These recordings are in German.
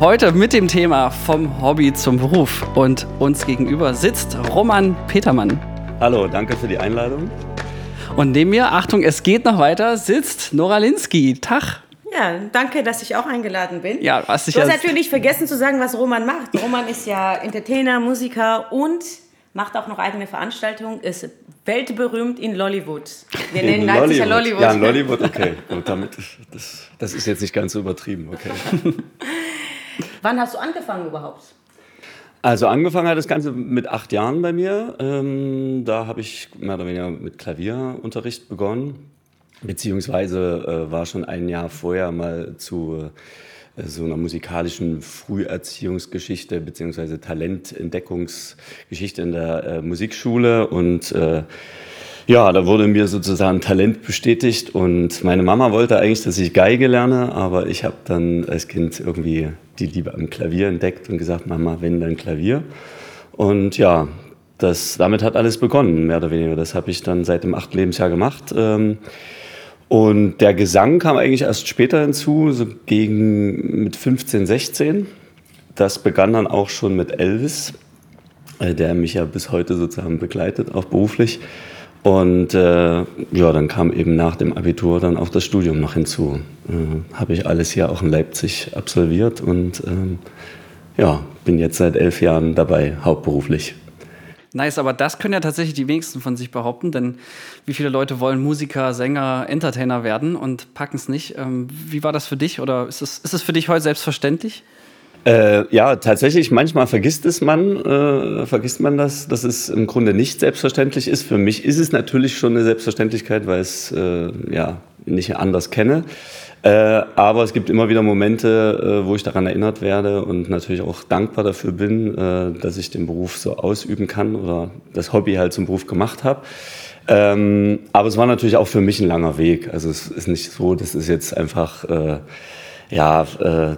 Heute mit dem Thema vom Hobby zum Beruf. Und uns gegenüber sitzt Roman Petermann. Hallo, danke für die Einladung. Und neben mir, Achtung, es geht noch weiter, sitzt Nora Linsky. Tag. Ja, danke, dass ich auch eingeladen bin. Ja, was ich du hast natürlich vergessen zu sagen, was Roman macht. Roman ist ja Entertainer, Musiker und macht auch noch eigene Veranstaltungen, ist weltberühmt in Lollywood. Wir nennen Leipzig ja Lollywood. Ja, Lollywood, okay. Gut, damit, das, das ist jetzt nicht ganz so übertrieben, okay. Wann hast du angefangen überhaupt? Also angefangen hat das Ganze mit acht Jahren bei mir. Ähm, da habe ich mehr oder weniger mit Klavierunterricht begonnen. Beziehungsweise äh, war schon ein Jahr vorher mal zu äh, so einer musikalischen Früherziehungsgeschichte beziehungsweise Talententdeckungsgeschichte in der äh, Musikschule und äh, ja, da wurde mir sozusagen Talent bestätigt und meine Mama wollte eigentlich, dass ich Geige lerne, aber ich habe dann als Kind irgendwie die Liebe am Klavier entdeckt und gesagt, Mama, wenn dann Klavier. Und ja, das, damit hat alles begonnen, mehr oder weniger. Das habe ich dann seit dem achten Lebensjahr gemacht. Ähm, und der Gesang kam eigentlich erst später hinzu, so gegen mit 15, 16. Das begann dann auch schon mit Elvis, äh, der mich ja bis heute sozusagen begleitet, auch beruflich. Und äh, ja, dann kam eben nach dem Abitur dann auch das Studium noch hinzu. Äh, Habe ich alles hier auch in Leipzig absolviert und ähm, ja, bin jetzt seit elf Jahren dabei, hauptberuflich. Nice, aber das können ja tatsächlich die wenigsten von sich behaupten, denn wie viele Leute wollen Musiker, Sänger, Entertainer werden und packen es nicht? Ähm, wie war das für dich oder ist es, ist es für dich heute selbstverständlich? Äh, ja, tatsächlich, manchmal vergisst es man, äh, vergisst man das, dass es im Grunde nicht selbstverständlich ist. Für mich ist es natürlich schon eine Selbstverständlichkeit, weil ich es äh, ja, nicht anders kenne. Äh, aber es gibt immer wieder Momente, äh, wo ich daran erinnert werde und natürlich auch dankbar dafür bin, äh, dass ich den Beruf so ausüben kann oder das Hobby halt zum Beruf gemacht habe. Ähm, aber es war natürlich auch für mich ein langer Weg. Also es ist nicht so, dass es jetzt einfach ja äh,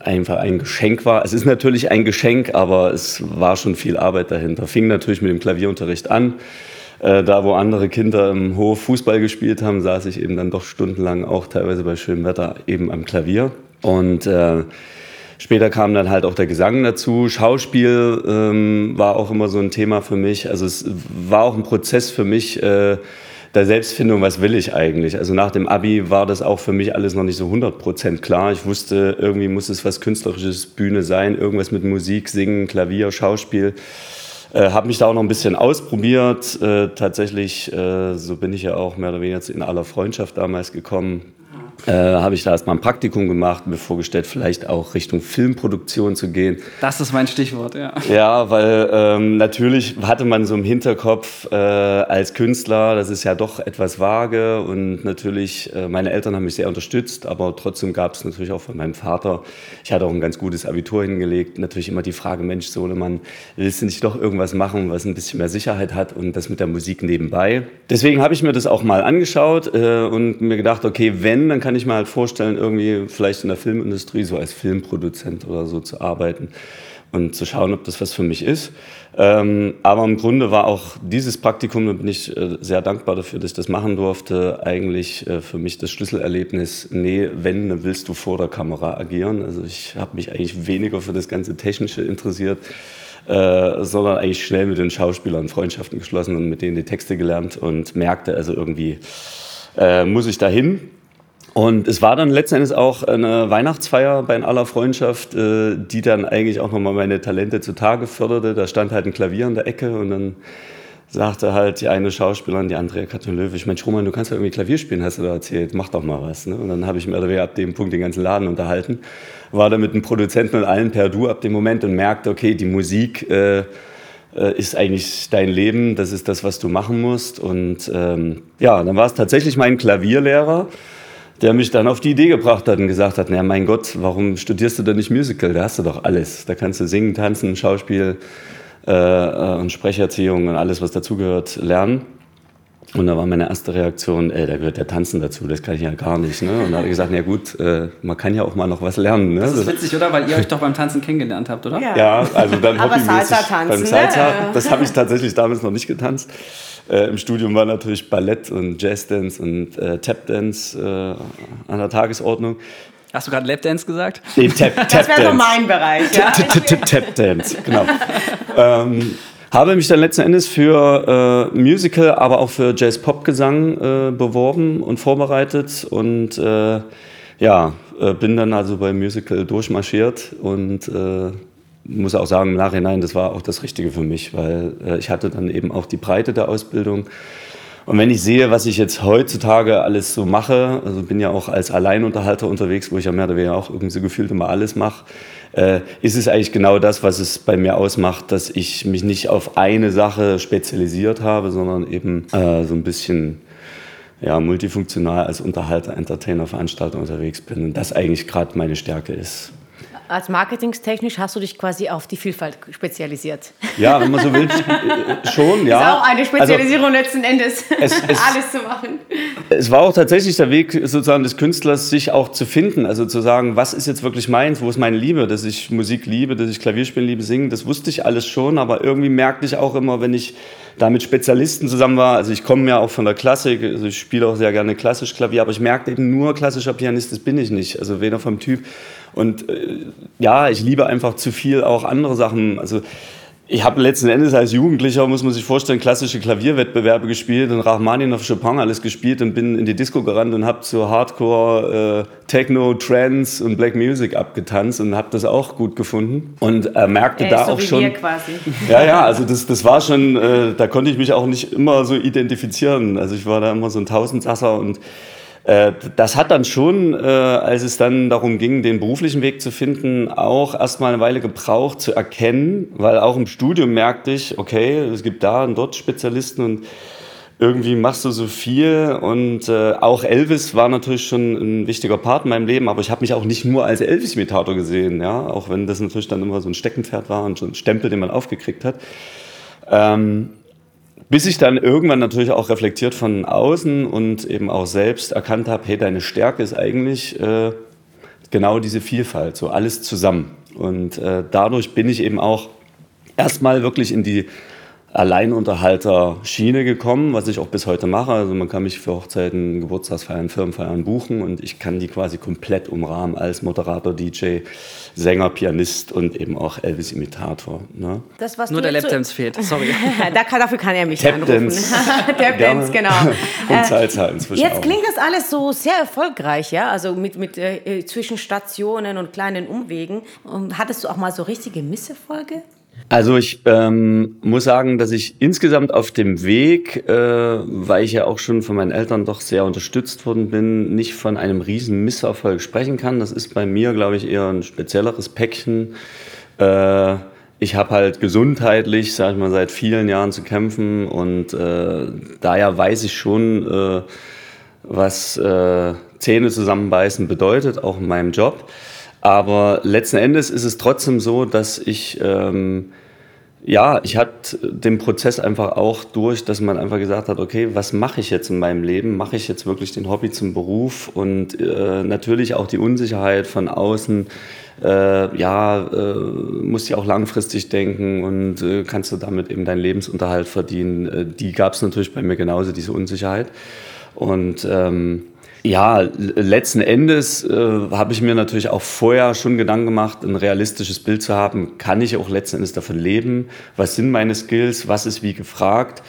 einfach ein Geschenk war. Es ist natürlich ein Geschenk, aber es war schon viel Arbeit dahinter. Fing natürlich mit dem Klavierunterricht an. Äh, da, wo andere Kinder im Hof Fußball gespielt haben, saß ich eben dann doch stundenlang auch teilweise bei schönem Wetter eben am Klavier. Und äh, später kam dann halt auch der Gesang dazu. Schauspiel ähm, war auch immer so ein Thema für mich. Also es war auch ein Prozess für mich. Äh, der Selbstfindung, was will ich eigentlich? Also nach dem Abi war das auch für mich alles noch nicht so 100% klar. Ich wusste, irgendwie muss es was Künstlerisches, Bühne sein, irgendwas mit Musik, Singen, Klavier, Schauspiel. Äh, habe mich da auch noch ein bisschen ausprobiert. Äh, tatsächlich, äh, so bin ich ja auch mehr oder weniger in aller Freundschaft damals gekommen äh, habe ich da erstmal ein Praktikum gemacht, mir vorgestellt, vielleicht auch Richtung Filmproduktion zu gehen. Das ist mein Stichwort, ja. Ja, weil ähm, natürlich hatte man so im Hinterkopf äh, als Künstler, das ist ja doch etwas vage und natürlich, äh, meine Eltern haben mich sehr unterstützt, aber trotzdem gab es natürlich auch von meinem Vater, ich hatte auch ein ganz gutes Abitur hingelegt, natürlich immer die Frage, Mensch, Sohnemann, willst du nicht doch irgendwas machen, was ein bisschen mehr Sicherheit hat und das mit der Musik nebenbei? Deswegen habe ich mir das auch mal angeschaut äh, und mir gedacht, okay, wenn, dann kann ich ich mir halt vorstellen, irgendwie vielleicht in der Filmindustrie so als Filmproduzent oder so zu arbeiten und zu schauen, ob das was für mich ist. Ähm, aber im Grunde war auch dieses Praktikum, da bin ich äh, sehr dankbar dafür, dass ich das machen durfte, eigentlich äh, für mich das Schlüsselerlebnis, nee, wenn, dann willst du vor der Kamera agieren. Also ich habe mich eigentlich weniger für das ganze Technische interessiert, äh, sondern eigentlich schnell mit den Schauspielern Freundschaften geschlossen und mit denen die Texte gelernt und merkte also irgendwie, äh, muss ich dahin. Und es war dann letzten Endes auch eine Weihnachtsfeier bei aller Freundschaft, äh, die dann eigentlich auch nochmal meine Talente zutage förderte. Da stand halt ein Klavier in der Ecke und dann sagte halt die eine Schauspielerin, die Andrea Katalöwig, Mensch Roman, du kannst ja irgendwie Klavier spielen, hast du da erzählt, mach doch mal was. Ne? Und dann habe ich mir ab dem Punkt den ganzen Laden unterhalten, war da mit dem Produzenten und allen per Du ab dem Moment und merkte, okay, die Musik äh, äh, ist eigentlich dein Leben, das ist das, was du machen musst. Und ähm, ja, dann war es tatsächlich mein Klavierlehrer, der mich dann auf die Idee gebracht hat und gesagt hat, na mein Gott, warum studierst du denn nicht Musical? Da hast du doch alles. Da kannst du singen, tanzen, Schauspiel äh, äh und Sprecherziehung und alles, was dazugehört, lernen. Und da war meine erste Reaktion, ey, da gehört der Tanzen dazu, das kann ich ja gar nicht. Ne? Und da habe ich gesagt, na gut, äh, man kann ja auch mal noch was lernen. Ne? Das ist witzig, oder? Weil ihr euch doch beim Tanzen kennengelernt habt, oder? Ja, ja also dann Aber Salsa tanzen, beim Salsa, ne? das habe ich tatsächlich damals noch nicht getanzt. Äh, Im Studium war natürlich Ballett und Jazzdance und äh, Tapdance äh, an der Tagesordnung. Hast du gerade Lapdance gesagt? Nee, Tap, Tap Das wäre so mein Bereich. Ja? Tap Dance, genau. ähm, habe mich dann letzten Endes für äh, Musical, aber auch für Jazz-Pop-Gesang äh, beworben und vorbereitet und äh, ja, äh, bin dann also beim Musical durchmarschiert und äh, muss auch sagen, im Nachhinein, das war auch das Richtige für mich, weil äh, ich hatte dann eben auch die Breite der Ausbildung. Und wenn ich sehe, was ich jetzt heutzutage alles so mache, also bin ja auch als Alleinunterhalter unterwegs, wo ich ja mehr oder weniger auch irgendwie so gefühlt immer alles mache, äh, ist es eigentlich genau das, was es bei mir ausmacht, dass ich mich nicht auf eine Sache spezialisiert habe, sondern eben äh, so ein bisschen ja, multifunktional als Unterhalter, Entertainer, Veranstalter unterwegs bin und das eigentlich gerade meine Stärke ist. Als marketingstechnisch hast du dich quasi auf die Vielfalt spezialisiert. Ja, wenn man so will, äh, schon, ja. Ist auch eine Also, Spezialisierung letzten Endes, es- es- alles zu machen. Es war auch tatsächlich der Weg sozusagen des Künstlers, sich auch zu finden. Also zu sagen, was ist jetzt wirklich meins, wo ist meine Liebe, dass ich Musik liebe, dass ich Klavierspielen liebe, singen, das wusste ich alles schon, aber irgendwie merkte ich auch immer, wenn ich da mit Spezialisten zusammen war, also ich komme ja auch von der Klassik, also ich spiele auch sehr gerne klassisch Klavier, aber ich merkte eben nur klassischer Pianist, das bin ich nicht, also weder vom Typ. Und äh, ja, ich liebe einfach zu viel auch andere Sachen, also ich habe letzten Endes als Jugendlicher, muss man sich vorstellen, klassische Klavierwettbewerbe gespielt und Rachmaninoff, Chopin alles gespielt und bin in die Disco gerannt und habe so Hardcore, äh, Techno, Trance und Black Music abgetanzt und habe das auch gut gefunden. Und äh, merkte Er da so auch schon... Ja, ja, also das, das war schon, äh, da konnte ich mich auch nicht immer so identifizieren. Also ich war da immer so ein Tausendsasser und das hat dann schon, äh, als es dann darum ging, den beruflichen Weg zu finden, auch erstmal eine Weile gebraucht zu erkennen, weil auch im Studium merkte ich, okay, es gibt da und dort Spezialisten und irgendwie machst du so viel und äh, auch Elvis war natürlich schon ein wichtiger Part in meinem Leben, aber ich habe mich auch nicht nur als Elvis-Imitator gesehen, ja, auch wenn das natürlich dann immer so ein Steckenpferd war und so ein Stempel, den man aufgekriegt hat. Ähm, bis ich dann irgendwann natürlich auch reflektiert von außen und eben auch selbst erkannt habe, hey, deine Stärke ist eigentlich äh, genau diese Vielfalt, so alles zusammen. Und äh, dadurch bin ich eben auch erstmal wirklich in die Alleinunterhalter-Schiene gekommen, was ich auch bis heute mache. Also man kann mich für Hochzeiten, Geburtstagsfeiern, Firmenfeiern buchen und ich kann die quasi komplett umrahmen als Moderator, DJ, Sänger, Pianist und eben auch Elvis-Imitator. Ne? Das, was Nur der Lapdance fehlt, sorry. da kann, dafür kann er mich Tapdance. anrufen. Tapdance, genau. Und Salsa inzwischen Jetzt auch. klingt das alles so sehr erfolgreich, ja? Also mit, mit äh, zwischen Stationen und kleinen Umwegen. Und hattest du auch mal so richtige Misserfolge? Also ich ähm, muss sagen, dass ich insgesamt auf dem Weg, äh, weil ich ja auch schon von meinen Eltern doch sehr unterstützt worden bin, nicht von einem riesen Misserfolg sprechen kann. Das ist bei mir, glaube ich, eher ein spezielleres Päckchen. Äh, ich habe halt gesundheitlich, sage ich mal, seit vielen Jahren zu kämpfen und äh, daher weiß ich schon, äh, was äh, Zähne zusammenbeißen bedeutet, auch in meinem Job. Aber letzten Endes ist es trotzdem so, dass ich, ähm, ja, ich hatte den Prozess einfach auch durch, dass man einfach gesagt hat, okay, was mache ich jetzt in meinem Leben? Mache ich jetzt wirklich den Hobby zum Beruf? Und äh, natürlich auch die Unsicherheit von außen. Äh, ja, äh, musst ja auch langfristig denken und äh, kannst du damit eben deinen Lebensunterhalt verdienen. Äh, die gab es natürlich bei mir genauso, diese Unsicherheit. Und ähm, ja, letzten Endes äh, habe ich mir natürlich auch vorher schon Gedanken gemacht, ein realistisches Bild zu haben. Kann ich auch letzten Endes davon leben? Was sind meine Skills? Was ist wie gefragt?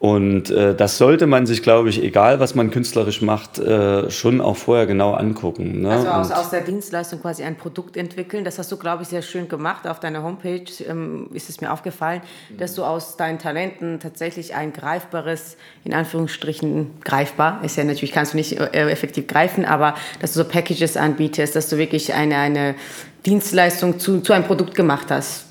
Und äh, das sollte man sich, glaube ich, egal was man künstlerisch macht, äh, schon auch vorher genau angucken. Ne? Also aus, aus der Dienstleistung quasi ein Produkt entwickeln. Das hast du, glaube ich, sehr schön gemacht. Auf deiner Homepage ähm, ist es mir aufgefallen, dass du aus deinen Talenten tatsächlich ein greifbares, in Anführungsstrichen greifbar, ist ja natürlich, kannst du nicht äh, effektiv greifen, aber dass du so Packages anbietest, dass du wirklich eine, eine Dienstleistung zu, zu einem Produkt gemacht hast.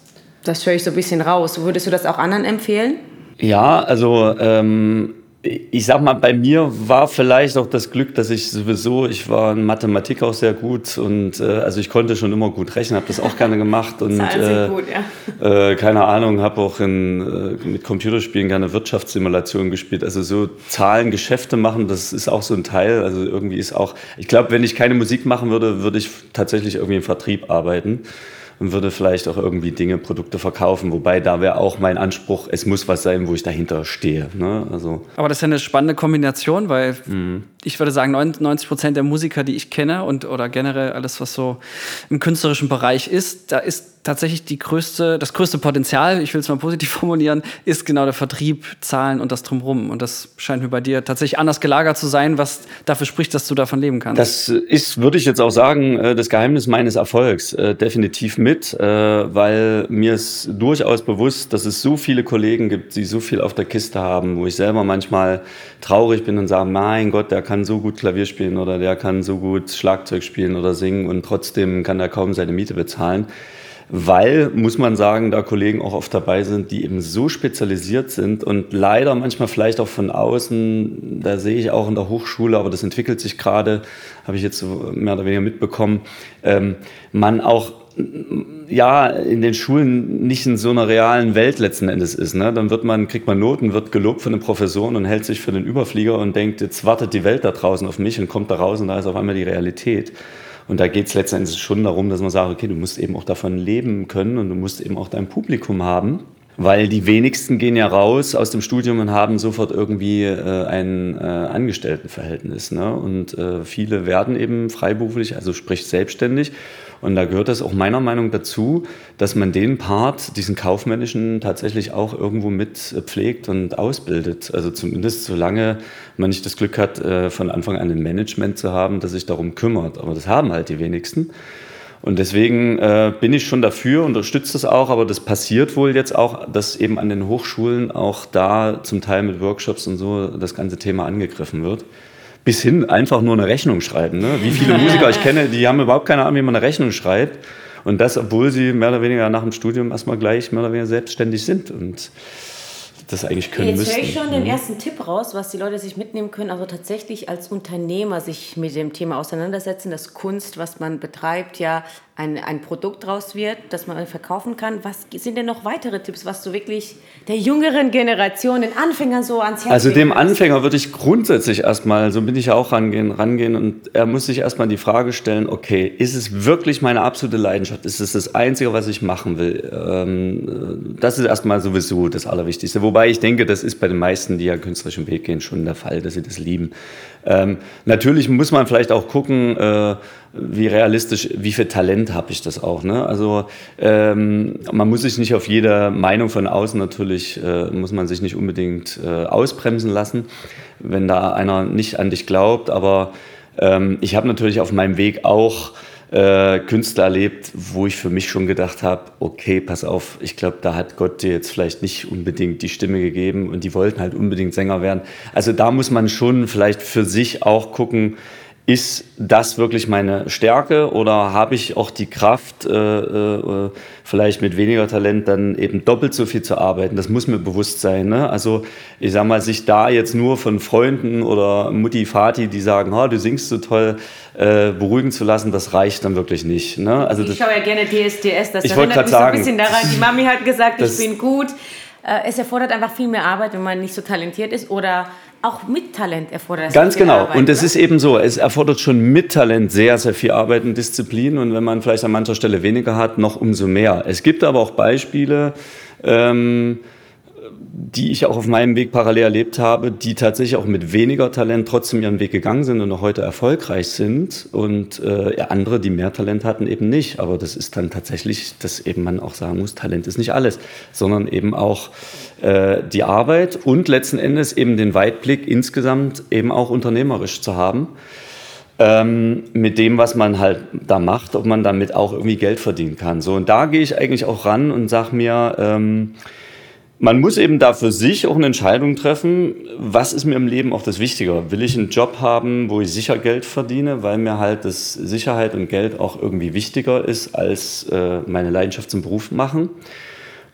Das höre ich so ein bisschen raus. Würdest du das auch anderen empfehlen? Ja, also ähm, ich sag mal, bei mir war vielleicht auch das Glück, dass ich sowieso, ich war in Mathematik auch sehr gut und äh, also ich konnte schon immer gut rechnen, habe das auch gerne gemacht und äh, gut, ja. äh, keine Ahnung, habe auch in, äh, mit Computerspielen gerne Wirtschaftssimulationen gespielt. Also so Zahlen, Geschäfte machen, das ist auch so ein Teil. Also irgendwie ist auch, ich glaube, wenn ich keine Musik machen würde, würde ich tatsächlich irgendwie im Vertrieb arbeiten. Und würde vielleicht auch irgendwie Dinge, Produkte verkaufen. Wobei da wäre auch mein Anspruch, es muss was sein, wo ich dahinter stehe. Ne? Also Aber das ist ja eine spannende Kombination, weil mhm. ich würde sagen, 90 Prozent der Musiker, die ich kenne und oder generell alles, was so im künstlerischen Bereich ist, da ist tatsächlich die größte, das größte Potenzial, ich will es mal positiv formulieren, ist genau der Vertrieb, Zahlen und das drumherum. Und das scheint mir bei dir tatsächlich anders gelagert zu sein, was dafür spricht, dass du davon leben kannst. Das ist, würde ich jetzt auch sagen, äh, das Geheimnis meines Erfolgs äh, definitiv mit, äh, weil mir ist durchaus bewusst, dass es so viele Kollegen gibt, die so viel auf der Kiste haben, wo ich selber manchmal traurig bin und sage, mein Gott, der kann so gut Klavier spielen oder der kann so gut Schlagzeug spielen oder singen und trotzdem kann er kaum seine Miete bezahlen. Weil, muss man sagen, da Kollegen auch oft dabei sind, die eben so spezialisiert sind und leider manchmal vielleicht auch von außen, da sehe ich auch in der Hochschule, aber das entwickelt sich gerade, habe ich jetzt mehr oder weniger mitbekommen, ähm, man auch ja, in den Schulen nicht in so einer realen Welt letzten Endes ist. Ne? Dann wird man, kriegt man Noten, wird gelobt von den Professoren und hält sich für den Überflieger und denkt, jetzt wartet die Welt da draußen auf mich und kommt da raus und da ist auf einmal die Realität. Und da geht es letztendlich schon darum, dass man sagt, okay, du musst eben auch davon leben können und du musst eben auch dein Publikum haben. Weil die wenigsten gehen ja raus aus dem Studium und haben sofort irgendwie äh, ein äh, Angestelltenverhältnis. Ne? Und äh, viele werden eben freiberuflich, also sprich selbstständig und da gehört das auch meiner Meinung dazu, dass man den Part, diesen kaufmännischen, tatsächlich auch irgendwo mit pflegt und ausbildet. Also zumindest solange man nicht das Glück hat, äh, von Anfang an ein Management zu haben, das sich darum kümmert. Aber das haben halt die wenigsten. Und deswegen äh, bin ich schon dafür, unterstütze das auch, aber das passiert wohl jetzt auch, dass eben an den Hochschulen auch da zum Teil mit Workshops und so das ganze Thema angegriffen wird bis hin einfach nur eine Rechnung schreiben. Ne? Wie viele Musiker ich kenne, die haben überhaupt keine Ahnung, wie man eine Rechnung schreibt. Und das, obwohl sie mehr oder weniger nach dem Studium erstmal gleich mehr oder weniger selbstständig sind. Und das eigentlich können Jetzt müssten. höre ich schon den mhm. ersten Tipp raus, was die Leute sich mitnehmen können. Also tatsächlich als Unternehmer sich mit dem Thema auseinandersetzen, dass Kunst, was man betreibt, ja ein, ein Produkt draus wird, das man verkaufen kann. Was sind denn noch weitere Tipps, was du wirklich der jüngeren Generation, den Anfängern so ans Herz Also dem Anfänger würde ich grundsätzlich erstmal, so bin ich auch rangehen, rangehen und er muss sich erstmal die Frage stellen, okay, ist es wirklich meine absolute Leidenschaft? Ist es das Einzige, was ich machen will? Ähm, das ist erstmal sowieso das Allerwichtigste. Wobei ich denke, das ist bei den meisten, die ja künstlerischen Weg gehen, schon der Fall, dass sie das lieben. Ähm, natürlich muss man vielleicht auch gucken, äh, wie realistisch, wie viel Talent habe ich das auch. Ne? Also ähm, man muss sich nicht auf jede Meinung von außen natürlich, äh, muss man sich nicht unbedingt äh, ausbremsen lassen, wenn da einer nicht an dich glaubt. Aber ähm, ich habe natürlich auf meinem Weg auch äh, Künstler erlebt, wo ich für mich schon gedacht habe, okay, pass auf, ich glaube, da hat Gott dir jetzt vielleicht nicht unbedingt die Stimme gegeben und die wollten halt unbedingt Sänger werden. Also da muss man schon vielleicht für sich auch gucken, ist das wirklich meine Stärke oder habe ich auch die Kraft, äh, äh, vielleicht mit weniger Talent dann eben doppelt so viel zu arbeiten? Das muss mir bewusst sein. Ne? Also ich sage mal, sich da jetzt nur von Freunden oder Mutti, Vati, die sagen, oh, du singst so toll, äh, beruhigen zu lassen, das reicht dann wirklich nicht. Ne? Also ich schaue ja gerne DSDS, das ich erinnert mich sagen, so ein bisschen daran. Die Mami hat gesagt, ich bin gut. Äh, es erfordert einfach viel mehr Arbeit, wenn man nicht so talentiert ist oder auch mit Talent erfordert es Ganz genau. Arbeit, und es ist eben so, es erfordert schon mit Talent sehr, sehr viel Arbeit und Disziplin. Und wenn man vielleicht an mancher Stelle weniger hat, noch umso mehr. Es gibt aber auch Beispiele, ähm, die ich auch auf meinem Weg parallel erlebt habe, die tatsächlich auch mit weniger Talent trotzdem ihren Weg gegangen sind und auch heute erfolgreich sind und äh, andere, die mehr Talent hatten, eben nicht. Aber das ist dann tatsächlich, dass eben man auch sagen muss, Talent ist nicht alles, sondern eben auch äh, die Arbeit und letzten Endes eben den Weitblick insgesamt eben auch unternehmerisch zu haben. Ähm, mit dem, was man halt da macht, ob man damit auch irgendwie Geld verdienen kann. So, und da gehe ich eigentlich auch ran und sage mir, ähm, man muss eben da für sich auch eine Entscheidung treffen, was ist mir im Leben auch das Wichtige? Will ich einen Job haben, wo ich sicher Geld verdiene, weil mir halt das Sicherheit und Geld auch irgendwie wichtiger ist als äh, meine Leidenschaft zum Beruf machen?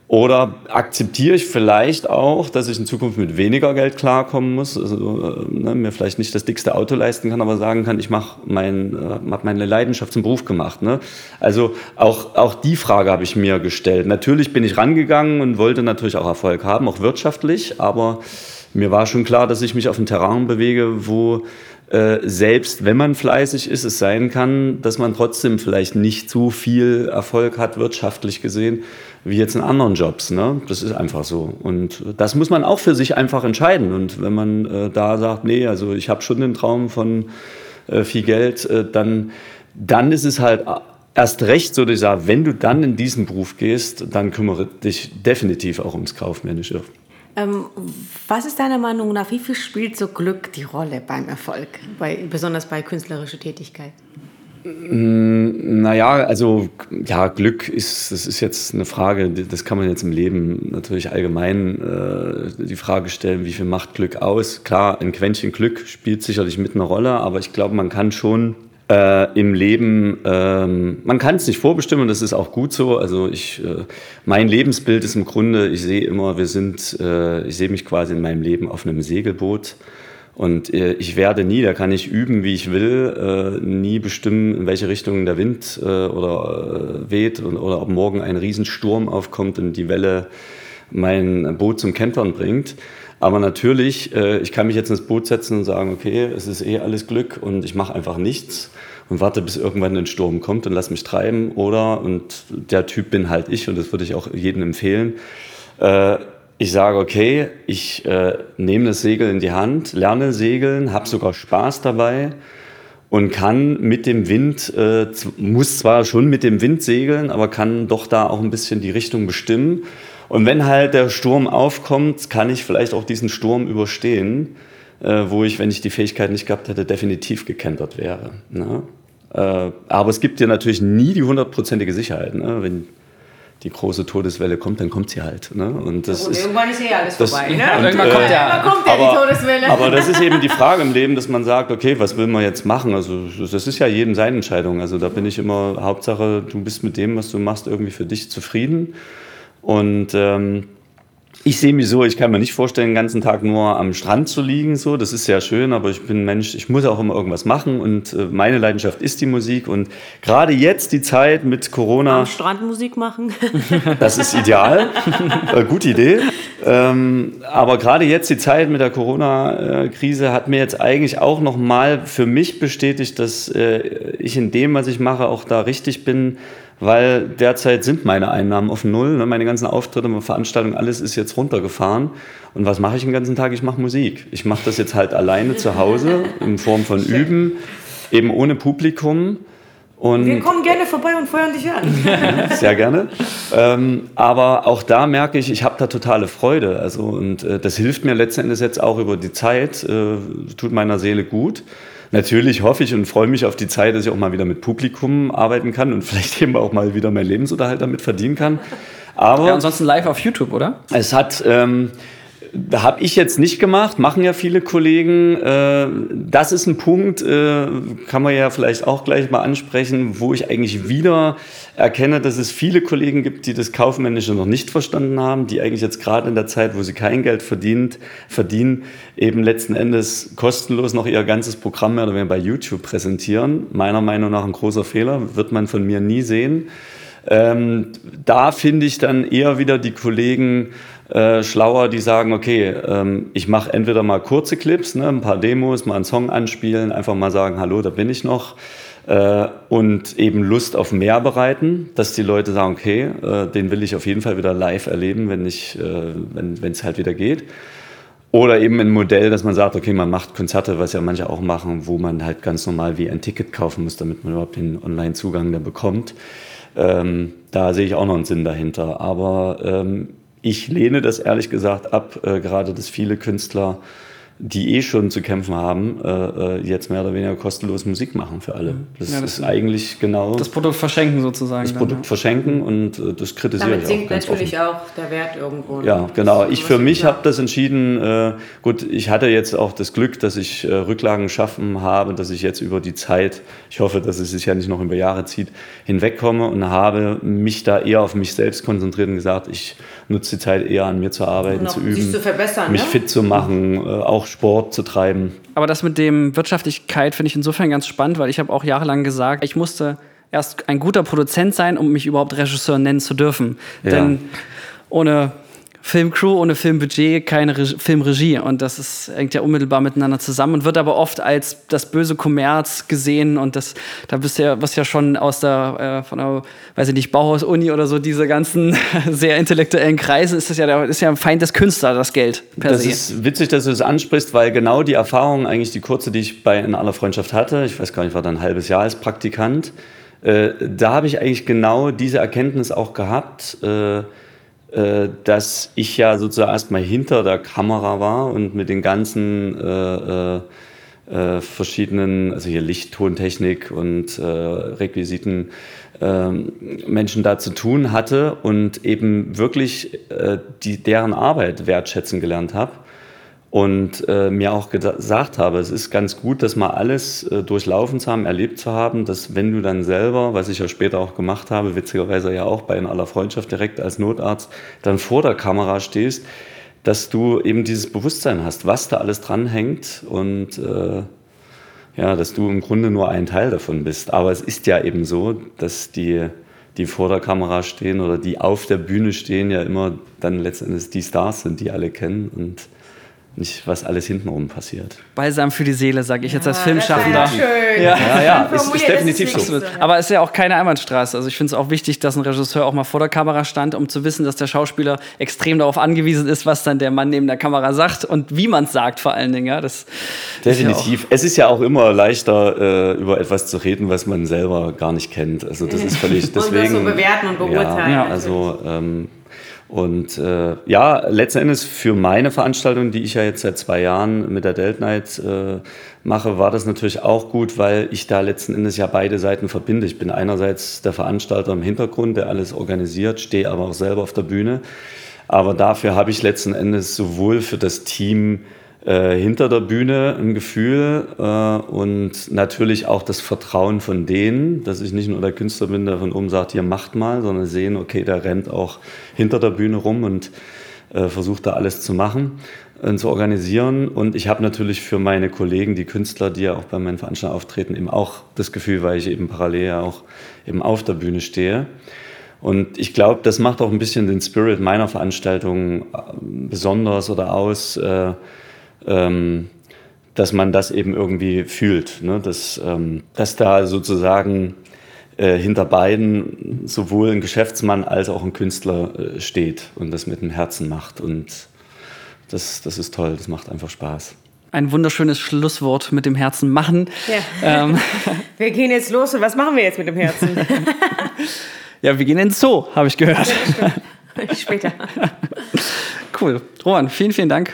Oder akzeptiere ich vielleicht auch, dass ich in Zukunft mit weniger Geld klarkommen muss, also äh, ne, mir vielleicht nicht das dickste Auto leisten kann, aber sagen kann, ich mache mein, äh, hab meine Leidenschaft zum Beruf gemacht. Ne? Also auch, auch die Frage habe ich mir gestellt. Natürlich bin ich rangegangen und wollte natürlich auch Erfolg haben, auch wirtschaftlich, aber mir war schon klar, dass ich mich auf ein Terrain bewege, wo äh, selbst wenn man fleißig ist, es sein kann, dass man trotzdem vielleicht nicht so viel Erfolg hat, wirtschaftlich gesehen, wie jetzt in anderen Jobs. Ne? Das ist einfach so. Und das muss man auch für sich einfach entscheiden. Und wenn man äh, da sagt, nee, also ich habe schon den Traum von äh, viel Geld, äh, dann, dann ist es halt erst recht so, dass ich sage, wenn du dann in diesen Beruf gehst, dann kümmere dich definitiv auch ums Kaufmännische. Ähm, was ist deiner Meinung nach, wie viel spielt so Glück die Rolle beim Erfolg, bei, besonders bei künstlerischer Tätigkeit? Mm, naja, also ja, Glück ist, das ist jetzt eine Frage, das kann man jetzt im Leben natürlich allgemein äh, die Frage stellen, wie viel macht Glück aus? Klar, ein Quäntchen Glück spielt sicherlich mit einer Rolle, aber ich glaube, man kann schon äh, im Leben, ähm, man kann es nicht vorbestimmen das ist auch gut so. Also ich, äh, mein Lebensbild ist im Grunde, ich sehe immer, wir sind, äh, ich sehe mich quasi in meinem Leben auf einem Segelboot und äh, ich werde nie, da kann ich üben, wie ich will, äh, nie bestimmen, in welche Richtung der Wind äh, oder weht und, oder ob morgen ein Riesensturm aufkommt und die Welle mein Boot zum Kentern bringt. Aber natürlich, ich kann mich jetzt ins Boot setzen und sagen, okay, es ist eh alles Glück und ich mache einfach nichts und warte, bis irgendwann ein Sturm kommt und lass mich treiben. Oder, und der Typ bin halt ich und das würde ich auch jedem empfehlen, ich sage, okay, ich äh, nehme das Segel in die Hand, lerne segeln, habe sogar Spaß dabei und kann mit dem Wind, äh, muss zwar schon mit dem Wind segeln, aber kann doch da auch ein bisschen die Richtung bestimmen. Und wenn halt der Sturm aufkommt, kann ich vielleicht auch diesen Sturm überstehen, äh, wo ich, wenn ich die Fähigkeit nicht gehabt hätte, definitiv gekentert wäre. Ne? Äh, aber es gibt dir natürlich nie die hundertprozentige Sicherheit. Ne? Wenn die große Todeswelle kommt, dann kommt sie halt. Ne? Und das ja, ist, irgendwann ist eh alles das, vorbei. Ne? Und, irgendwann, äh, kommt ja, kommt ja aber, die Todeswelle. Aber das ist eben die Frage im Leben, dass man sagt, okay, was will man jetzt machen? Also das ist ja jedem seine Entscheidung. Also da bin ich immer, Hauptsache, du bist mit dem, was du machst, irgendwie für dich zufrieden. Und ähm, ich sehe mich so, ich kann mir nicht vorstellen, den ganzen Tag nur am Strand zu liegen. So, das ist sehr schön, aber ich bin Mensch, ich muss auch immer irgendwas machen und äh, meine Leidenschaft ist die Musik. Und gerade jetzt die Zeit mit Corona. Am Strand Musik machen. Das ist ideal. äh, gute Idee. Ähm, aber gerade jetzt die Zeit mit der Corona-Krise hat mir jetzt eigentlich auch noch mal für mich bestätigt, dass äh, ich in dem, was ich mache, auch da richtig bin weil derzeit sind meine Einnahmen auf Null. Ne? Meine ganzen Auftritte, meine Veranstaltungen, alles ist jetzt runtergefahren. Und was mache ich den ganzen Tag? Ich mache Musik. Ich mache das jetzt halt alleine zu Hause in Form von Üben, eben ohne Publikum. Und Wir kommen gerne vorbei und feuern dich an. Sehr gerne. Ähm, aber auch da merke ich, ich habe da totale Freude. Also, und äh, das hilft mir letzten Endes jetzt auch über die Zeit, äh, tut meiner Seele gut natürlich hoffe ich und freue mich auf die Zeit, dass ich auch mal wieder mit Publikum arbeiten kann und vielleicht eben auch mal wieder meinen Lebensunterhalt damit verdienen kann. Aber ja, ansonsten live auf YouTube, oder? Es hat ähm, habe ich jetzt nicht gemacht, machen ja viele Kollegen. Äh, das ist ein Punkt, äh, kann man ja vielleicht auch gleich mal ansprechen, wo ich eigentlich wieder erkenne, dass es viele Kollegen gibt, die das Kaufmännische noch nicht verstanden haben, die eigentlich jetzt gerade in der Zeit, wo sie kein Geld verdient, verdienen, eben letzten Endes kostenlos noch ihr ganzes Programm mehr oder weniger bei YouTube präsentieren. Meiner Meinung nach ein großer Fehler, wird man von mir nie sehen. Ähm, da finde ich dann eher wieder die Kollegen, äh, schlauer, die sagen, okay, ähm, ich mache entweder mal kurze Clips, ne, ein paar Demos, mal einen Song anspielen, einfach mal sagen, hallo, da bin ich noch. Äh, und eben Lust auf mehr bereiten, dass die Leute sagen, okay, äh, den will ich auf jeden Fall wieder live erleben, wenn ich, äh, wenn es halt wieder geht. Oder eben ein Modell, dass man sagt, okay, man macht Konzerte, was ja manche auch machen, wo man halt ganz normal wie ein Ticket kaufen muss, damit man überhaupt den Online-Zugang da bekommt. Ähm, da sehe ich auch noch einen Sinn dahinter. Aber ähm, ich lehne das ehrlich gesagt ab, äh, gerade dass viele Künstler die eh schon zu kämpfen haben, äh, äh, jetzt mehr oder weniger kostenlos Musik machen für alle. Mhm. Das, ja, das ist eigentlich genau. Das Produkt verschenken sozusagen. Das dann, Produkt ja. verschenken und äh, das kritisiere Damit ich auch. Sinkt natürlich offen. auch der Wert irgendwo. Ja, ne? genau. Ich für mich habe das entschieden. Äh, gut, ich hatte jetzt auch das Glück, dass ich äh, Rücklagen geschaffen habe, dass ich jetzt über die Zeit, ich hoffe, dass es sich ja nicht noch über Jahre zieht, hinwegkomme und habe mich da eher auf mich selbst konzentriert und gesagt, ich nutze die Zeit eher an mir zu arbeiten, zu üben, zu mich ne? fit zu machen, äh, auch Sport zu treiben. Aber das mit dem Wirtschaftlichkeit finde ich insofern ganz spannend, weil ich habe auch jahrelang gesagt, ich musste erst ein guter Produzent sein, um mich überhaupt Regisseur nennen zu dürfen. Ja. Denn ohne Filmcrew, ohne Filmbudget keine Re Filmregie. Und das ist, hängt ja unmittelbar miteinander zusammen und wird aber oft als das böse Kommerz gesehen. Und das, da bist du ja, was ja schon aus der, äh, von der, weiß ich nicht, Bauhaus-Uni oder so, diese ganzen sehr intellektuellen Kreise, ist das ja, der, ist ja ein Feind des Künstlers, das Geld. das se. ist witzig, dass du das ansprichst, weil genau die Erfahrung, eigentlich die kurze, die ich bei In aller Freundschaft hatte, ich weiß gar nicht, war da ein halbes Jahr als Praktikant, äh, da habe ich eigentlich genau diese Erkenntnis auch gehabt, äh, dass ich ja sozusagen erstmal hinter der Kamera war und mit den ganzen äh, äh, äh verschiedenen, also hier Licht, Tontechnik und äh, Requisiten, ähm, Menschen da zu tun hatte und eben wirklich die, deren Arbeit wertschätzen gelernt habe und äh, mir auch gesagt habe, es ist ganz gut, das mal alles äh, durchlaufen zu haben, erlebt zu haben, dass wenn du dann selber, was ich ja später auch gemacht habe, witzigerweise ja auch bei In aller Freundschaft direkt als Notarzt, dann vor der Kamera stehst, dass du eben dieses Bewusstsein hast, was da alles dranhängt und äh, ja, dass du im Grunde nur ein Teil davon bist. Aber es ist ja eben so, dass die die vor der Kamera stehen oder die auf der Bühne stehen, ja immer dann letztendlich die Stars sind, die alle kennen. Und nicht, was alles hintenrum passiert. Balsam für die Seele, sage ich jetzt als Filmschaffender. Schön. Ja, ja, ja ist, ist definitiv so. Aber es ist ja auch keine Einbahnstraße. Also ich finde es auch wichtig, dass ein Regisseur auch mal vor der Kamera stand, um zu wissen, dass der Schauspieler extrem darauf angewiesen ist, was dann der Mann neben der Kamera sagt und wie man es sagt vor allen Dingen. Ja, das definitiv. Ja es ist ja auch immer leichter, äh, über etwas zu reden, was man selber gar nicht kennt. Also das ist völlig deswegen. und das so bewerten und beurteilen. Ja, also ähm, und äh, ja, letzten Endes für meine Veranstaltung, die ich ja jetzt seit zwei Jahren mit der Delt Night äh, mache, war das natürlich auch gut, weil ich da letzten Endes ja beide Seiten verbinde. Ich bin einerseits der Veranstalter im Hintergrund, der alles organisiert, stehe aber auch selber auf der Bühne. Aber dafür habe ich letzten Endes sowohl für das Team äh, hinter der Bühne ein Gefühl äh, und natürlich auch das Vertrauen von denen, dass ich nicht nur der Künstler bin, der von oben sagt, hier macht mal, sondern sehen, okay, der rennt auch hinter der Bühne rum und äh, versucht da alles zu machen und zu organisieren. Und ich habe natürlich für meine Kollegen, die Künstler, die ja auch bei meinen Veranstaltungen auftreten, eben auch das Gefühl, weil ich eben parallel ja auch eben auf der Bühne stehe. Und ich glaube, das macht auch ein bisschen den Spirit meiner Veranstaltung äh, besonders oder aus. Äh, ähm, dass man das eben irgendwie fühlt, ne? dass, ähm, dass da sozusagen äh, hinter beiden sowohl ein Geschäftsmann als auch ein Künstler äh, steht und das mit dem Herzen macht. Und das, das ist toll, das macht einfach Spaß. Ein wunderschönes Schlusswort mit dem Herzen machen. Ja. Ähm. Wir gehen jetzt los und was machen wir jetzt mit dem Herzen? ja, wir gehen ins Zoo, habe ich gehört. Ja, Später. Cool. Roman, vielen, vielen Dank